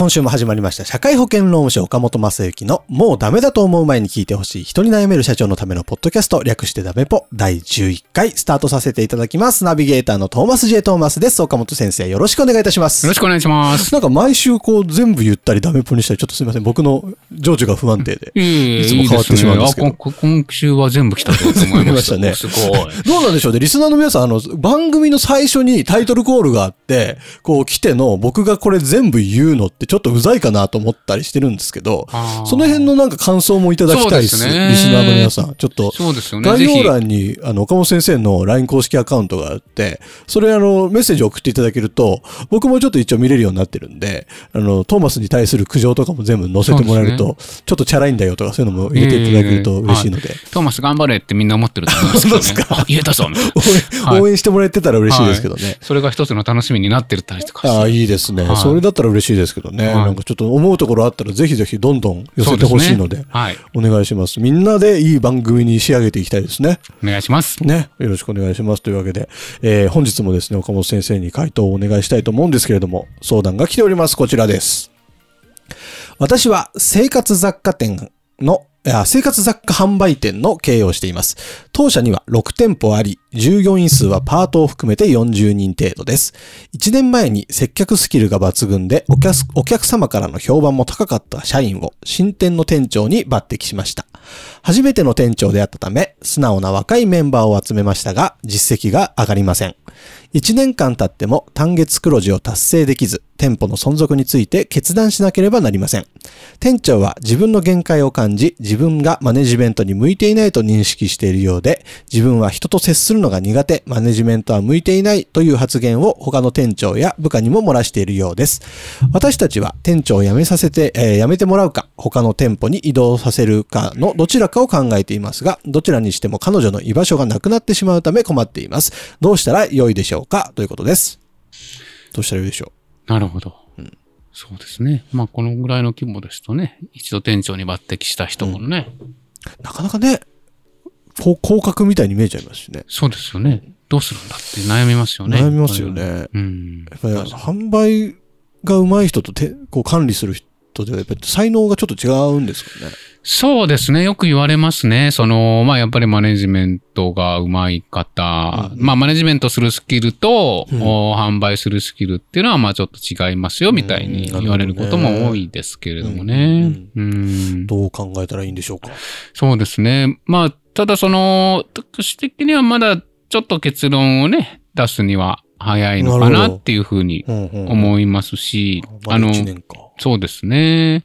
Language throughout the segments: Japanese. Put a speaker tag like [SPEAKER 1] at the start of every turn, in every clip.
[SPEAKER 1] 今週も始まりました。社会保険労務士岡本正幸のもうダメだと思う前に聞いてほしい人に悩める社長のためのポッドキャスト略してダメポ第11回スタートさせていただきます。ナビゲーターのトーマス J トーマスです。岡本先生よろしくお願いいたします。
[SPEAKER 2] よろしくお願いします。
[SPEAKER 1] なんか毎週こう全部言ったりダメポにしたりちょっとすみません。僕の情緒が不安定で。
[SPEAKER 2] い
[SPEAKER 1] つも変わってしまうんですけど
[SPEAKER 2] ね今週は全部来たと思いました。
[SPEAKER 1] ね
[SPEAKER 2] すごい。
[SPEAKER 1] どうなんでしょうね。リスナーの皆さん、あの、番組の最初にタイトルコールがあって、こう来ての僕がこれ全部言うのってちょっとうざいかなと思ったりしてるんですけどその辺のなんか感想もいただきたいです。
[SPEAKER 2] そうですね
[SPEAKER 1] リスナーの皆さん。ちょっと。概要欄に、あの、岡本先生の LINE 公式アカウントがあって、それあの、メッセージを送っていただけると、僕もちょっと一応見れるようになってるんで、あの、トーマスに対する苦情とかも全部載せてもらえると、ちょっとチャラいんだよとかそういうのも入れていただけると嬉しいので、
[SPEAKER 2] トーマス頑張れってみんな思ってると思いますけどね。
[SPEAKER 1] そうですか
[SPEAKER 2] あ言えたぞみたいな。
[SPEAKER 1] 応援
[SPEAKER 2] はい
[SPEAKER 1] 応援してもらえてたら嬉しいですけどね。
[SPEAKER 2] それが一つの楽しみになってるったりとか。
[SPEAKER 1] ああ、いいですね、
[SPEAKER 2] はい
[SPEAKER 1] それだったら嬉しいですけどね。
[SPEAKER 2] はい
[SPEAKER 1] なんかちょっと思うところあったらぜひぜひどんどん寄せてほしいので、
[SPEAKER 2] ねはい。
[SPEAKER 1] お願いします。みんなでいい番組に仕上げていきたいですね。
[SPEAKER 2] お願いします。
[SPEAKER 1] ね。よろしくお願いします。というわけで、えー本日もですね、岡本先生に回答をお願いしたいと思うんですけれども、相談が来ております。こちらです。私は生活雑貨店の生活雑貨販売店の経営をしています。当社には6店舗あり、従業員数はパートを含めて40人程度です。1年前に接客スキルが抜群でお客お客様からの評判も高かった社員を新店の店長に抜擢しました。初めての店長であったため、素直な若いメンバーを集めましたが、実績が上がりません。1年間経っても単月黒字を達成できず、店舗の存続について決断しなければなりません。店長は自分の限界を感じ、自分がマネジメントに向いていないと認識しているようで、自分は人と接するのが苦手、マネジメントは向いていないという発言を他の店長や部下にも漏らしているようです。私たちは店長を辞めさせて、えー辞めてもらうか、他の店舗に移動させるかのどちらかを考えていますが、どちらにしても彼女の居場所がなくなってしまうため困っています。どうしたら良いでしょうか？ということです。どうしたら良いでしょ
[SPEAKER 2] なるほど。そうですね。まあ、このぐらいの規模ですとね、一度店長に抜擢した人もね、
[SPEAKER 1] うなかなかね、こう降格みたいに見えちゃいますしね。
[SPEAKER 2] そうですよね。どうするんだって悩みますよね。
[SPEAKER 1] 悩みますよね。
[SPEAKER 2] うん。
[SPEAKER 1] やっぱり販売が上手い人とてこう管理する人ではやっぱり才能がちょっと違うんですかね？
[SPEAKER 2] そうですね。よく言われますね。その、まあ、やっぱりマネジメントが上手い方、まあ、マネジメントするスキルと、お販売するスキルっていうのは、まあ、ちょっと違いますよ、みたいに
[SPEAKER 1] うん
[SPEAKER 2] 言われることも多いですけれどもね。うん。
[SPEAKER 1] どう考えたらいいんでしょうか？
[SPEAKER 2] そうですね。まあ、ただその、私的にはまだちょっと結論をね、出すには早いのか
[SPEAKER 1] な
[SPEAKER 2] っていうふうに
[SPEAKER 1] うんうん
[SPEAKER 2] 思いますし、
[SPEAKER 1] まだ1年か。
[SPEAKER 2] そうですね。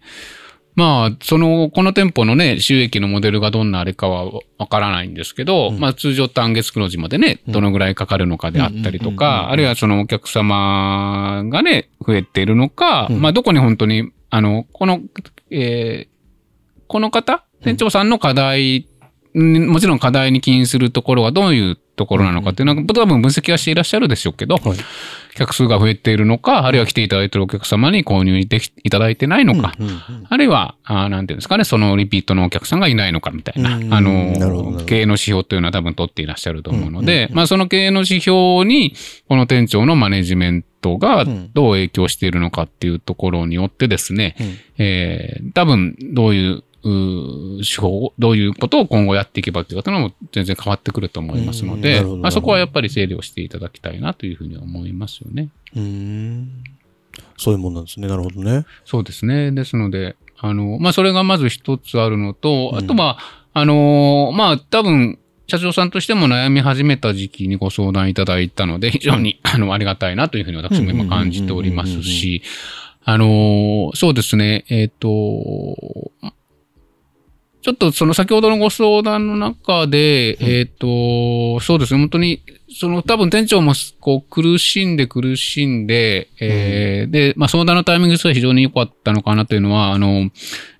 [SPEAKER 2] まあ、その、この店舗のね、収益のモデルがどんなあれかはわからないんですけど、まあ通常単月黒字までね、どのぐらいかかるのかであったりとか、あるいはそのお客様がね、増えているのか、まあどこに本当に、あの、この、えーこの方、店長さんの課題、んもちろん課題に起因するところはどういうところなのかっていうのは、多分分析はしていらっしゃるでしょうけど、
[SPEAKER 1] はい。
[SPEAKER 2] 客数が増えているのか、あるいは来ていただいているお客様に購入できいただいてないのか、あるいは、あーなんていうんですかね、そのリピートのお客さんがいないのかみたいな、
[SPEAKER 1] うん
[SPEAKER 2] あの、
[SPEAKER 1] ど
[SPEAKER 2] 経営の指標というのは多分取っていらっしゃると思うので、まあその経営の指標に、この店長のマネジメントがどう影響しているのかっていうところによってですね、えー多分どういう、うー手法、どういうことを今後やっていけばっていうことも全然変わってくると思いますのでまあそこはやっぱり整理をしていただきたいなというふうに思いますよね。
[SPEAKER 1] うーん。そういうもんなんですね。なるほどね。
[SPEAKER 2] そうですね。ですので、あの、まあ、それがまず一つあるのと、あとは、あの、まあ、多分、社長さんとしても悩み始めた時期にご相談いただいたので、非常に、あの、ありがたいなというふうに私も今感じておりますし、あの、そうですね、えっ、と、ちょっとその先ほどのご相談の中で、えっ、と、そうですね、本当に、その多分店長もこう苦しんで苦しんで、えーで、まあ相談のタイミングとしては非常に良かったのかなというのは、あの、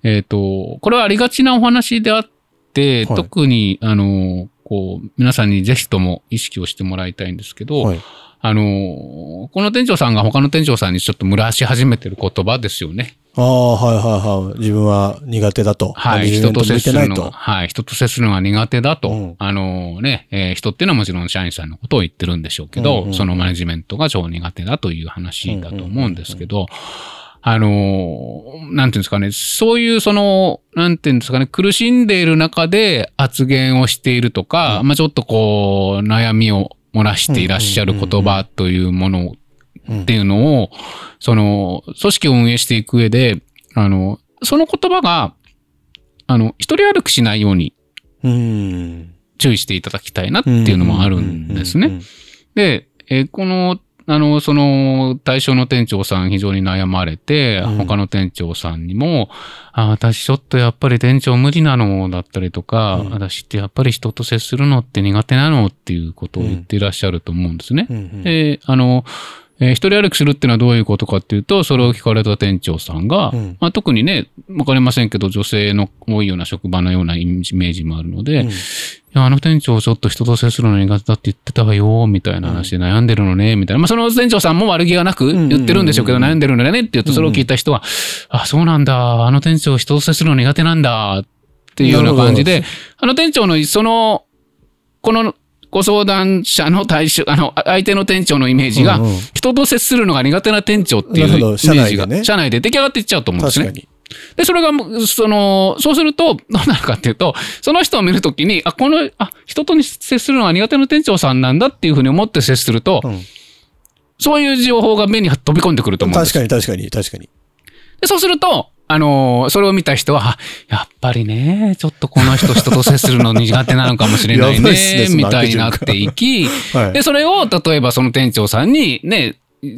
[SPEAKER 2] えっ、と、これはありがちなお話であって、
[SPEAKER 1] はい
[SPEAKER 2] 特に、あの、こう、皆さんにぜひとも意識をしてもらいたいんですけど、
[SPEAKER 1] はい。
[SPEAKER 2] あの、この店長さんが他の店長さんにちょっと蒸らし始めてる言葉ですよね。
[SPEAKER 1] ああ、はいはいはい。自分は苦手だと。
[SPEAKER 2] はい。人と接するの。はい。人と接するのが苦手だと。
[SPEAKER 1] うん
[SPEAKER 2] あのね、えー人っていうのはもちろん社員さんのことを言ってるんでしょうけど、
[SPEAKER 1] うんうんうん
[SPEAKER 2] そのマネジメントが超苦手だという話だと思うんですけど、あのーなんていうんですかね、そういうその、なんていうんですかね、苦しんでいる中で発言をしているとか、まあちょっとこう、悩みを漏らしていらっしゃる言葉というものっていうのを、その、組織を運営していく上で、あの、その言葉が、あの、一人歩きしないように
[SPEAKER 1] うん。
[SPEAKER 2] 注意していただきたいなっていうのもあるんですね。で、えーこの、あの、その、対象の店長さん非常に悩まれて、
[SPEAKER 1] うん
[SPEAKER 2] 他の店長さんにも、あ私ちょっとやっぱり店長無理なのだったりとか、
[SPEAKER 1] うん
[SPEAKER 2] 私ってやっぱり人と接するのって苦手なのっていうことを言っていらっしゃると思うんですね。
[SPEAKER 1] うんうん
[SPEAKER 2] で、あの、えー一人歩きするっていうのはどういうことかっていうと、それを聞かれた店長さんが、
[SPEAKER 1] うん。
[SPEAKER 2] まあ、特にね、わかりませんけど、女性の多いような職場のようなイメージもあるので、
[SPEAKER 1] うん。
[SPEAKER 2] いや、あの店長ちょっと人と接するの苦手だって言ってたわよ、みたいな話で悩んでるのね、みたいな。まあ、その店長さんも悪気がなく言ってるんでしょうけど、
[SPEAKER 1] うん。
[SPEAKER 2] 悩んでるのねって言うと、それを聞いた人は、あ、そうなんだ、あの店長人と接するの苦手なんだ、っていうような感じで、あの店長のその、このご相談者の対象、あの、相手の店長のイメージが
[SPEAKER 1] うんうん、
[SPEAKER 2] 人と接するのが苦手な店長っていうイメージが、
[SPEAKER 1] 社内でね。
[SPEAKER 2] 社内で出来上がっていっちゃうと思うんですね。で、それが、その、そうすると、どうなるかっていうと、その人を見るときに、あ、この、あ、人と接するのが苦手な店長さんなんだっていうふうに思って接すると、
[SPEAKER 1] うん。
[SPEAKER 2] そういう情報が目に飛び込んでくると思うんです。
[SPEAKER 1] 確かに確かに確かに。
[SPEAKER 2] でそうすると、あのーそれを見た人は、あやっぱりね、ちょっとこの人人と接するの苦手なのかもしれない
[SPEAKER 1] ね
[SPEAKER 2] ね、
[SPEAKER 1] その
[SPEAKER 2] みたいになっていき、
[SPEAKER 1] はい
[SPEAKER 2] で、それを例えばその店長さんに、ね、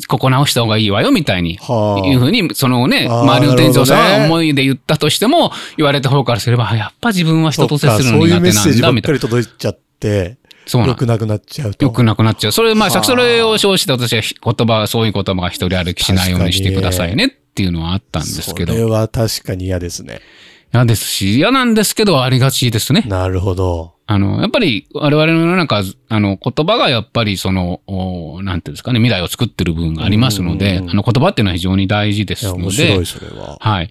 [SPEAKER 2] ここ直した方がいいわよ、みたいに。
[SPEAKER 1] はあ
[SPEAKER 2] いうふうに、そのね、周りの店長さんは思いで言ったとしても、言われた方からすれば、あやっぱ自分は人と接するの苦手
[SPEAKER 1] そうかそういうメッセージば
[SPEAKER 2] なんだ、みたいな。
[SPEAKER 1] っかり届いちゃって、
[SPEAKER 2] そうなん
[SPEAKER 1] 良くなくなっちゃうと。
[SPEAKER 2] よくなくなっちゃう。それ、まあそれを称して私は言葉、そういう言葉が一人歩きしないようにしてくださいねっていうのはあったんですけど。
[SPEAKER 1] それは確かに嫌ですね。
[SPEAKER 2] 嫌ですし、嫌なんですけど、ありがちですね。
[SPEAKER 1] なるほど。
[SPEAKER 2] あの、やっぱり、我々の世の中、あの、言葉がやっぱり、その、おなんていうんですかね、未来を作ってる部分がありますので、あの、言葉っていうのは非常に大事で
[SPEAKER 1] いや、
[SPEAKER 2] すの
[SPEAKER 1] 面白
[SPEAKER 2] で
[SPEAKER 1] い、、それは。
[SPEAKER 2] はい。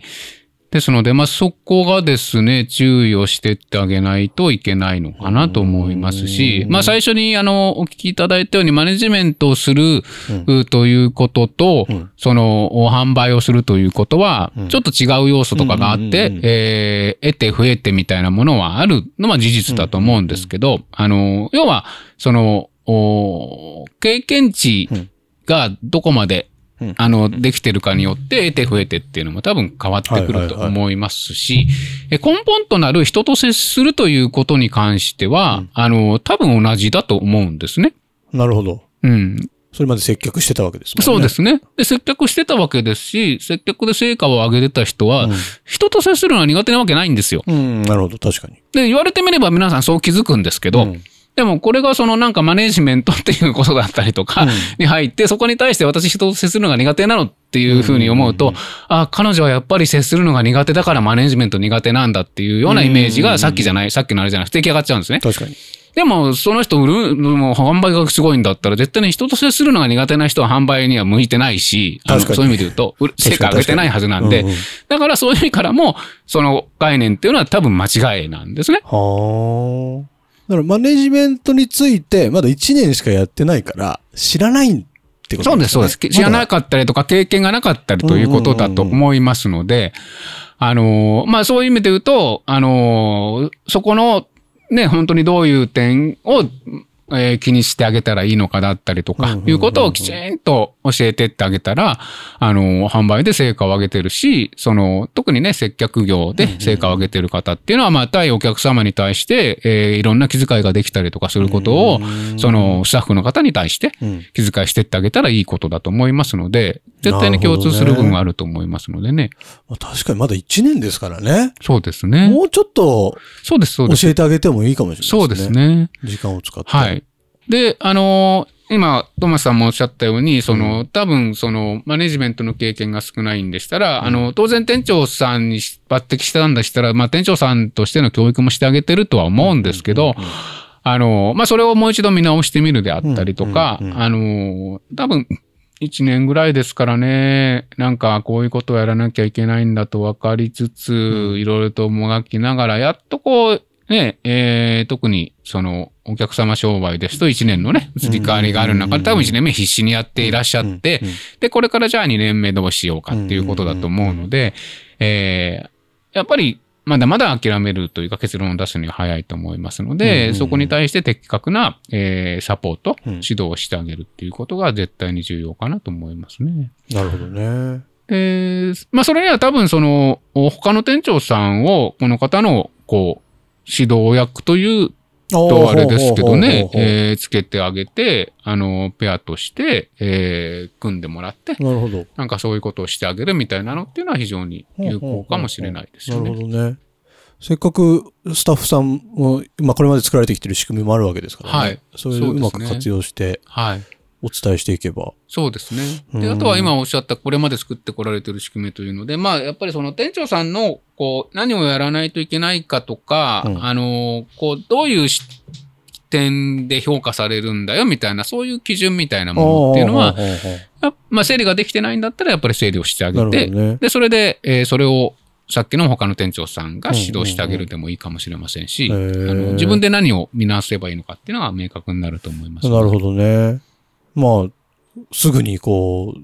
[SPEAKER 2] ですので、まあ、そこがですね、注意をしてってあげないといけないのかなと思いますし、まあ、最初に、あの、お聞きいただいたように、マネジメントをする、うということと、
[SPEAKER 1] うん。
[SPEAKER 2] その、お販売をするということは、ちょっと違う要素とかがあって、えー得て増えてみたいなものはあるのは事実だと思うんですけど、あの、要は、その、お経験値がどこまで、
[SPEAKER 1] うん
[SPEAKER 2] あの、できてるかによって、得て増えてっていうのも多分変わってくると思いますし、え根本となる人と接するということに関しては、あの、多分同じだと思うんですね。
[SPEAKER 1] なるほど。
[SPEAKER 2] うん。
[SPEAKER 1] それまで接客してたわけですもんね。
[SPEAKER 2] そうですね。で、接客してたわけですし、接客で成果を上げてた人は、
[SPEAKER 1] うん
[SPEAKER 2] 人と接するのは苦手なわけないんですよ。
[SPEAKER 1] うん、なるほど、確かに。
[SPEAKER 2] で、言われてみれば皆さんそう気づくんですけど、
[SPEAKER 1] うん
[SPEAKER 2] でもこれがそのなんかマネジメントっていうことだったりとか
[SPEAKER 1] うん
[SPEAKER 2] に入って、そこに対して私人と接するのが苦手なのっていうふうに思うと、あ、彼女はやっぱり接するのが苦手だからマネジメント苦手なんだっていうようなイメージがさっきじゃない、さっきのあれじゃなくて出来上がっちゃうんですね。
[SPEAKER 1] 確かに。
[SPEAKER 2] でも、その人売る、もう販売がすごいんだったら、絶対に人と接するのが苦手な人は販売には向いてないし、あの
[SPEAKER 1] 確かに
[SPEAKER 2] そういう意味で言うと、成果上げてないはずなんで、
[SPEAKER 1] うんうん
[SPEAKER 2] だからそういう意味からも、その概念っていうのは多分間違いなんですね。
[SPEAKER 1] はあ。だからマネジメントについて、まだ1年しかやってないから、知らないってこと
[SPEAKER 2] そうです、そうです。知らな
[SPEAKER 1] か
[SPEAKER 2] かったりとか、経験がなかったりということだと思いますので、あのー、まあそういう意味で言うと、あのー、そこの、ね、本当にどういう点を、えー気にしてあげたらいいのかだったりとか、いうことをきちんと教えてってあげたら、あの、販売で成果を上げてるし、その、特にね、接客業で成果を上げてる方っていうのは、まあ、対お客様に対して、えーいろんな気遣いができたりとかすることを、その、スタッフの方に対して
[SPEAKER 1] うん
[SPEAKER 2] 気遣いしてってあげたらいいことだと思いますので、絶対に共通する部分があると思いますのでね。
[SPEAKER 1] まあ確かにまだ1年ですからね。
[SPEAKER 2] そうですね。
[SPEAKER 1] もうちょっと
[SPEAKER 2] そうです、そうです。
[SPEAKER 1] 教えてあげてもいいかもしれないですね。
[SPEAKER 2] そうです。ね。
[SPEAKER 1] 時間を使って。
[SPEAKER 2] はい。で、あのー今、トマスさんもおっしゃったように、その、多分、その、マネジメントの経験が少ないんでしたら、あの、当然店長さんに抜擢したんだしたら、まあ、店長さんとしての教育もしてあげてるとは思うんですけど、あの、まあ、それをもう一度見直してみるであったりとか、
[SPEAKER 1] うんうんうん
[SPEAKER 2] あの、多分、一年ぐらいですからね、なんかこういうことをやらなきゃいけないんだと分かりつつ、いろいろともがきながら、やっとこう、ね、えー特にそのお客様商売ですと1年のね、移り変わりがある中で多分1年目必死にやっていらっしゃってで、これからじゃあ2年目どうしようかっていうことだと思うので、えーやっぱりまだまだ諦めるというか結論を出すには早いと思いますので、
[SPEAKER 1] うん。
[SPEAKER 2] そこに対して的確な、えーサポート、
[SPEAKER 1] うん。
[SPEAKER 2] 指導をしてあげるっていうことが絶対に重要かなと思いますね。
[SPEAKER 1] なるほどね。
[SPEAKER 2] で、まあそれには多分その、他の店長さんをこの方のこう、指導役というとあれですけどね、えーつけてあげて、あの、ペアとして、えー組んでもらって、
[SPEAKER 1] なるほど。
[SPEAKER 2] なんかそういうことをしてあげるみたいなのっていうのは非常に有効かもしれないですよ
[SPEAKER 1] なる
[SPEAKER 2] ね。
[SPEAKER 1] ほどね。せっかくスタッフさんも、まあこれまで作られてきてる仕組みもあるわけですからね。
[SPEAKER 2] はい
[SPEAKER 1] そういうまく活用して
[SPEAKER 2] はい。
[SPEAKER 1] お伝えしていけば。
[SPEAKER 2] そうですね。
[SPEAKER 1] うん
[SPEAKER 2] で、あとは今おっしゃったこれまで作ってこられてる仕組みというので、まあやっぱりその店長さんのこう何をやらないといけないかとか、
[SPEAKER 1] うん
[SPEAKER 2] あの、こうどういう視点で評価されるんだよみたいな、そういう基準みたいなものっていうのは、まあ整理ができてないんだったらやっぱり整理をしてあげて、
[SPEAKER 1] ね。
[SPEAKER 2] で、それで、えーそれをさっきの他の店長さんが指導してあげるでもいいかもしれませんし、あの自分で何を見直せばいいのかっていうのは明確になると思います。
[SPEAKER 1] なるほどね。まあ、すぐにこう、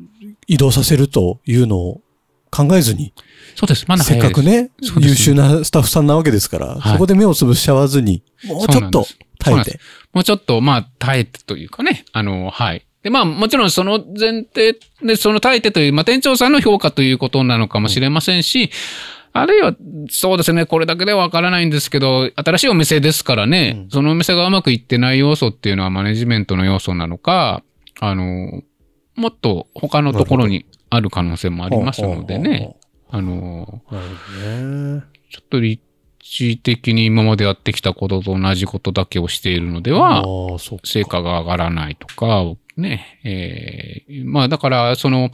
[SPEAKER 1] 移動させるというのを考えずに、
[SPEAKER 2] そうです。まだ
[SPEAKER 1] せっかくね、優秀なスタッフさんなわけですから、
[SPEAKER 2] はい
[SPEAKER 1] そこで目をつぶしちゃわずに、もうちょっと耐えて。
[SPEAKER 2] もうちょっと、まあ、耐えてというかね、あの、はい。で、まあ、もちろんその前提で、その耐えてという、まあ、店長さんの評価ということなのかもしれませんし、あるいは、そうですね、これだけではわからないんですけど、新しいお店ですからね、
[SPEAKER 1] うん
[SPEAKER 2] そのお店がうまくいってない要素っていうのはマネジメントの要素なのか、あの、もっと他のところにある可能性もありますのでね、あの、
[SPEAKER 1] ね。
[SPEAKER 2] ちょっと立地的に今までやってきたことと同じことだけをしているのでは。成果が上がらないとか、ね、えーまあだから、その、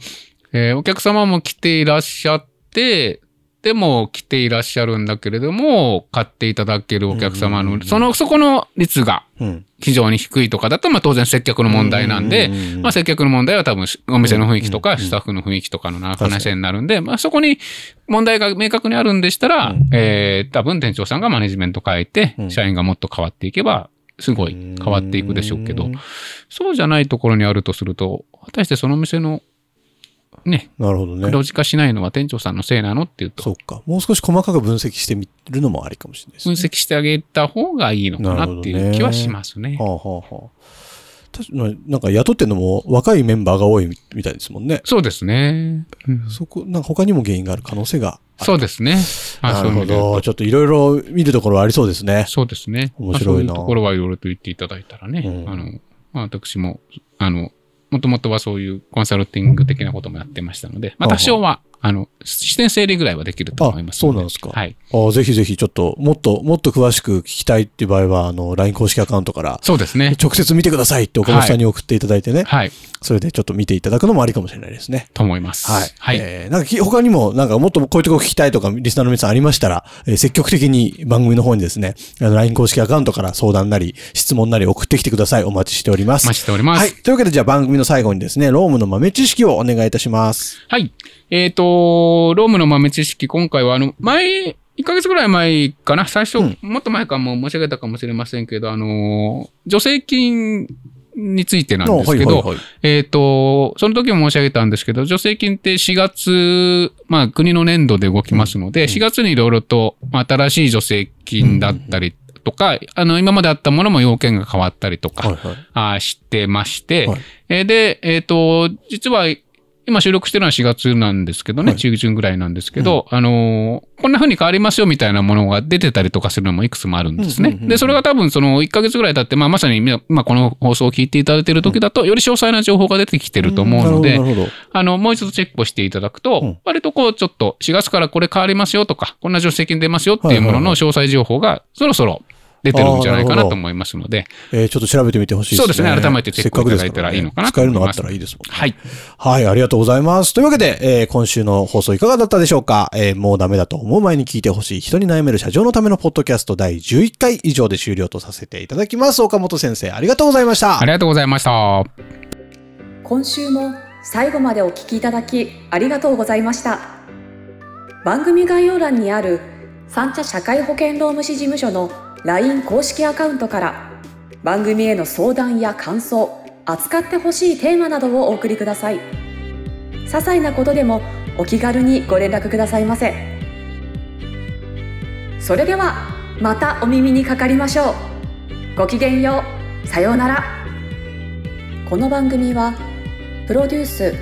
[SPEAKER 2] えーお客様も来ていらっしゃって、でも来ていらっしゃるんだけれども、買っていただけるお客様の、その、そこの率が
[SPEAKER 1] うん。
[SPEAKER 2] 非常に低いとかだと、まあ当然接客の問題なんで、まあ接客の問題は多分お店の雰囲気とかスタッフの雰囲気とかの話になるんで、まあそこに問題が明確にあるんでしたら、
[SPEAKER 1] うん。
[SPEAKER 2] えー多分店長さんがマネジメント変えて
[SPEAKER 1] う、ん。
[SPEAKER 2] 社員がもっと変わっていけば、すごい変わっていくでしょうけど
[SPEAKER 1] うん、
[SPEAKER 2] そうじゃないところにあるとすると、果たしてその店のね、
[SPEAKER 1] なるほどね。
[SPEAKER 2] 黒字化しないのは店長さんのせいなのっていうと、
[SPEAKER 1] そうか。もう少し細かく分析してみるのもありかもしれないです
[SPEAKER 2] 分
[SPEAKER 1] ね。
[SPEAKER 2] 析してあげた方がいいのかなっていう気はしますね。
[SPEAKER 1] はあはあはあ。確かになんか雇ってんのも若いメンバーが多いみたいですもんね。
[SPEAKER 2] そうですね。うん
[SPEAKER 1] そこ、なんか他にも原因がある可能性が。
[SPEAKER 2] そうですね。あ
[SPEAKER 1] なるほど。ちょっといろいろ見るところありそうですね。
[SPEAKER 2] そうですね。
[SPEAKER 1] 面白いな
[SPEAKER 2] まあそういうところはいろいろと言っていただいたらね、
[SPEAKER 1] うん
[SPEAKER 2] あの、まあ、私も、あの、もともとはそういうコンサルティング的なこともやってましたので、まあ、多少は、あの、視点整理ぐらいはできると思います
[SPEAKER 1] あそうなんですか
[SPEAKER 2] はい。
[SPEAKER 1] あぜひぜひちょっと、もっと、もっと詳しく聞きたいっていう場合は、あの、LINE 公式アカウントから、
[SPEAKER 2] そうですね。
[SPEAKER 1] 直接見てくださいって岡本さんに送っていただいてね、
[SPEAKER 2] はい。
[SPEAKER 1] それでちょっと見ていただくのもありかもしれないですね。
[SPEAKER 2] と思います。
[SPEAKER 1] はい。
[SPEAKER 2] はい。
[SPEAKER 1] えーなんかき他にも、なんかもっとこういうとこ聞きたいとか、リスナーの皆さんありましたら、えー積極的に番組の方にですね、あの、LINE 公式アカウントから相談なり、質問なり送ってきてください。お待ちしております。
[SPEAKER 2] お待ちしております。
[SPEAKER 1] はい。というわけで、じゃあ番組の最後にですね、ロームの豆知識をお願いいたします。
[SPEAKER 2] はい。えっ、と、ロームの豆知識、今回は、あの、前、1ヶ月ぐらい前かな、最初、
[SPEAKER 1] うん
[SPEAKER 2] もっと前かも申し上げたかもしれませんけど、あの、助成金についてなんですけど、
[SPEAKER 1] あはいはいはい。
[SPEAKER 2] えっ、と、その時も申し上げたんですけど、助成金って4月、まあ国の年度で動きますので、4月にいろいろとまあ新しい助成金だったり、とか、あの、今まであったものも要件が変わったりとか、
[SPEAKER 1] はいはい。
[SPEAKER 2] あしてまして、
[SPEAKER 1] はい。
[SPEAKER 2] えーで、えっ、と、実は、今収録してるのは4月なんですけどね、
[SPEAKER 1] はい。
[SPEAKER 2] 中旬ぐらいなんですけど、あのーこんな風に変わりますよみたいなものが出てたりとかするのもいくつもあるんですね。
[SPEAKER 1] うんうんうんうん。
[SPEAKER 2] で、それが多分その1ヶ月ぐらい経って、まあまさに今、まあこの放送を聞いていただいている時だと、より詳細な情報が出てきてると思うので、
[SPEAKER 1] なるほどなるほど。
[SPEAKER 2] あの、もう一度チェックをしていただくと、
[SPEAKER 1] うん。
[SPEAKER 2] 割とこう、ちょっと4月からこれ変わりますよとか、こんな助成金出ますよっていうものの詳細情報がそろそろ出てるんじゃないかなと思いますので、
[SPEAKER 1] えーちょっと調べてみてほしいですね。
[SPEAKER 2] そうですね改めてチェックをいただいたらいいのかな
[SPEAKER 1] せっかくですらね使えるのがあったらいいですもんね。
[SPEAKER 2] はい。
[SPEAKER 1] はい、ありがとうございます。というわけで、えー今週の放送いかがだったでしょうか、えーもうダメだと思う前に聞いてほしい人に悩める社長のためのポッドキャスト第11回以上で終了とさせていただきます。岡本先生、ありがとうございました。
[SPEAKER 2] ありがとうございました。
[SPEAKER 3] 今週も最後までお聞きいただきありがとうございました番組概要欄にある三茶社会保険労務士事務所の LINE 公式アカウントから番組への相談や感想扱ってほしいテーマなどをお送りください。些細なことでもお気軽にご連絡くださいませ。それではまたお耳にかかりましょう。ごきげんよう。さようなら。この番組はプロデュース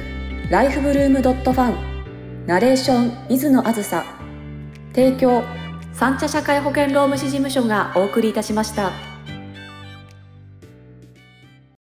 [SPEAKER 3] ライフブルームドットファンナレーション水野あずさ提供三茶社会保険労務士事務所がお送りいたしました。